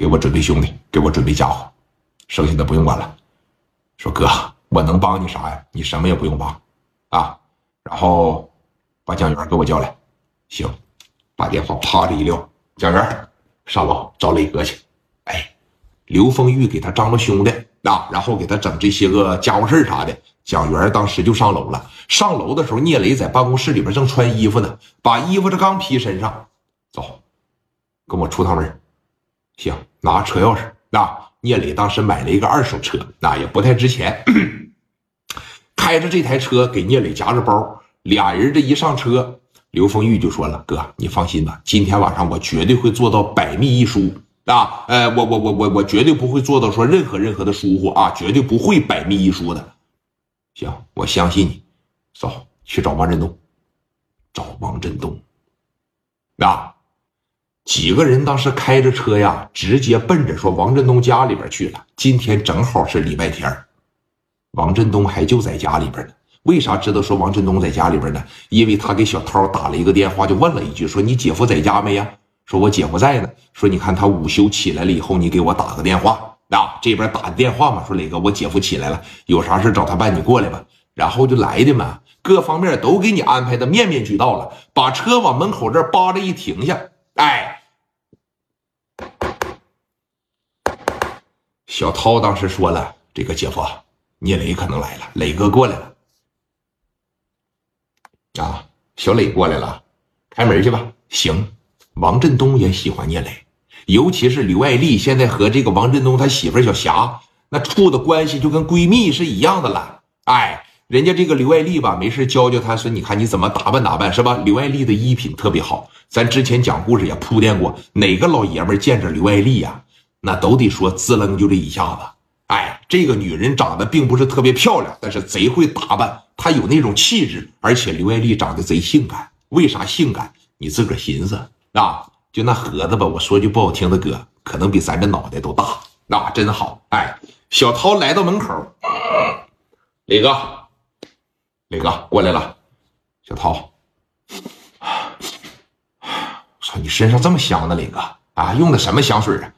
给我准备兄弟，给我准备家伙，剩下的不用管了。说哥，我能帮你啥呀？你什么也不用帮，啊，然后把蒋元给我叫来。行，把电话啪的一撂，蒋元上楼找磊哥去。哎，刘丰玉给他张罗兄弟啊，然后给他整这些个家伙事啥的。蒋元当时就上楼了。上楼的时候，聂磊在办公室里边正穿衣服呢，把衣服这刚披身上，走，跟我出趟门。行，拿车钥匙。那聂磊当时买了一个二手车，那也不太值钱。开着这台车给聂磊夹着包，俩人这一上车，刘丰玉就说了：“哥，你放心吧，今天晚上我绝对会做到百密一疏啊！哎，我我我我我绝对不会做到说任何任何的疏忽啊，绝对不会百密一疏的。行，我相信你。走，去找王振东，找王振东。啊。”几个人当时开着车呀，直接奔着说王振东家里边去了。今天正好是礼拜天王振东还就在家里边呢。为啥知道说王振东在家里边呢？因为他给小涛打了一个电话，就问了一句说：“你姐夫在家没呀？”说：“我姐夫在呢。”说：“你看他午休起来了以后，你给我打个电话啊。”这边打的电话嘛，说：“磊哥，我姐夫起来了，有啥事找他办，你过来吧。”然后就来的嘛，各方面都给你安排的面面俱到了。把车往门口这扒着一停下，哎。小涛当时说了：“这个姐夫，聂磊可能来了，磊哥过来了。”啊，小磊过来了，开门去吧。行，王振东也喜欢聂磊，尤其是刘爱丽，现在和这个王振东他媳妇小霞那处的关系就跟闺蜜是一样的了。哎，人家这个刘爱丽吧，没事教教他，说你看你怎么打扮打扮是吧？刘爱丽的衣品特别好，咱之前讲故事也铺垫过，哪个老爷们见着刘爱丽呀？那都得说滋楞就这一下子，哎，这个女人长得并不是特别漂亮，但是贼会打扮，她有那种气质，而且刘爱丽长得贼性感。为啥性感？你自个儿寻思啊！就那盒子吧，我说句不好听的，哥，可能比咱这脑袋都大。那真好，哎，小涛来到门口，磊哥，磊哥过来了。小涛，操，你身上这么香呢，磊哥啊，用的什么香水啊？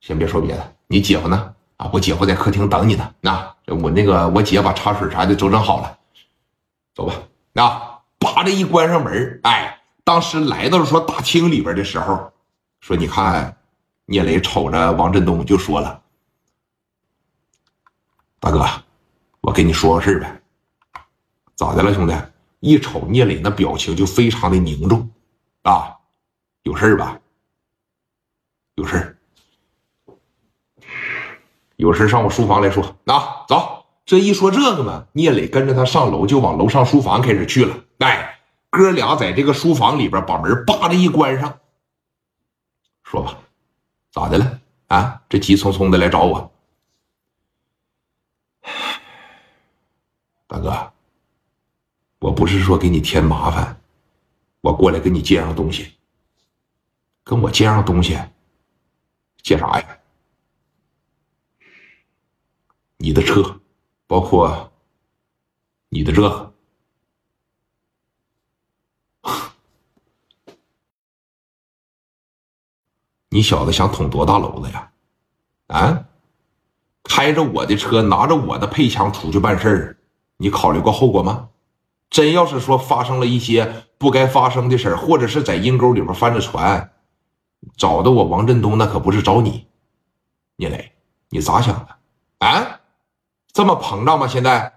先别说别的，你姐夫呢？啊，我姐夫在客厅等你呢。那我那个我姐把茶水啥的都整好了，走吧。那叭的一关上门，哎，当时来到说大厅里边的时候，说你看，聂磊瞅着王振东就说了：“大哥，我跟你说个事呗。咋的了，兄弟？一瞅聂磊那表情就非常的凝重，啊，有事儿吧？有事儿。”有事上我书房来说，啊，走。这一说这个嘛，聂磊跟着他上楼，就往楼上书房开始去了。哎，哥俩在这个书房里边把门叭的一关上，说吧，咋的了？啊，这急匆匆的来找我，大哥，我不是说给你添麻烦，我过来跟你借样东西，跟我借样东西，借啥呀？你的车，包括你的这，你小子想捅多大娄子呀？啊，开着我的车，拿着我的配枪出去办事儿，你考虑过后果吗？真要是说发生了一些不该发生的事儿，或者是在阴沟里边翻着船，找的我王振东，那可不是找你，聂磊，你咋想的？啊？这么膨胀吗？现在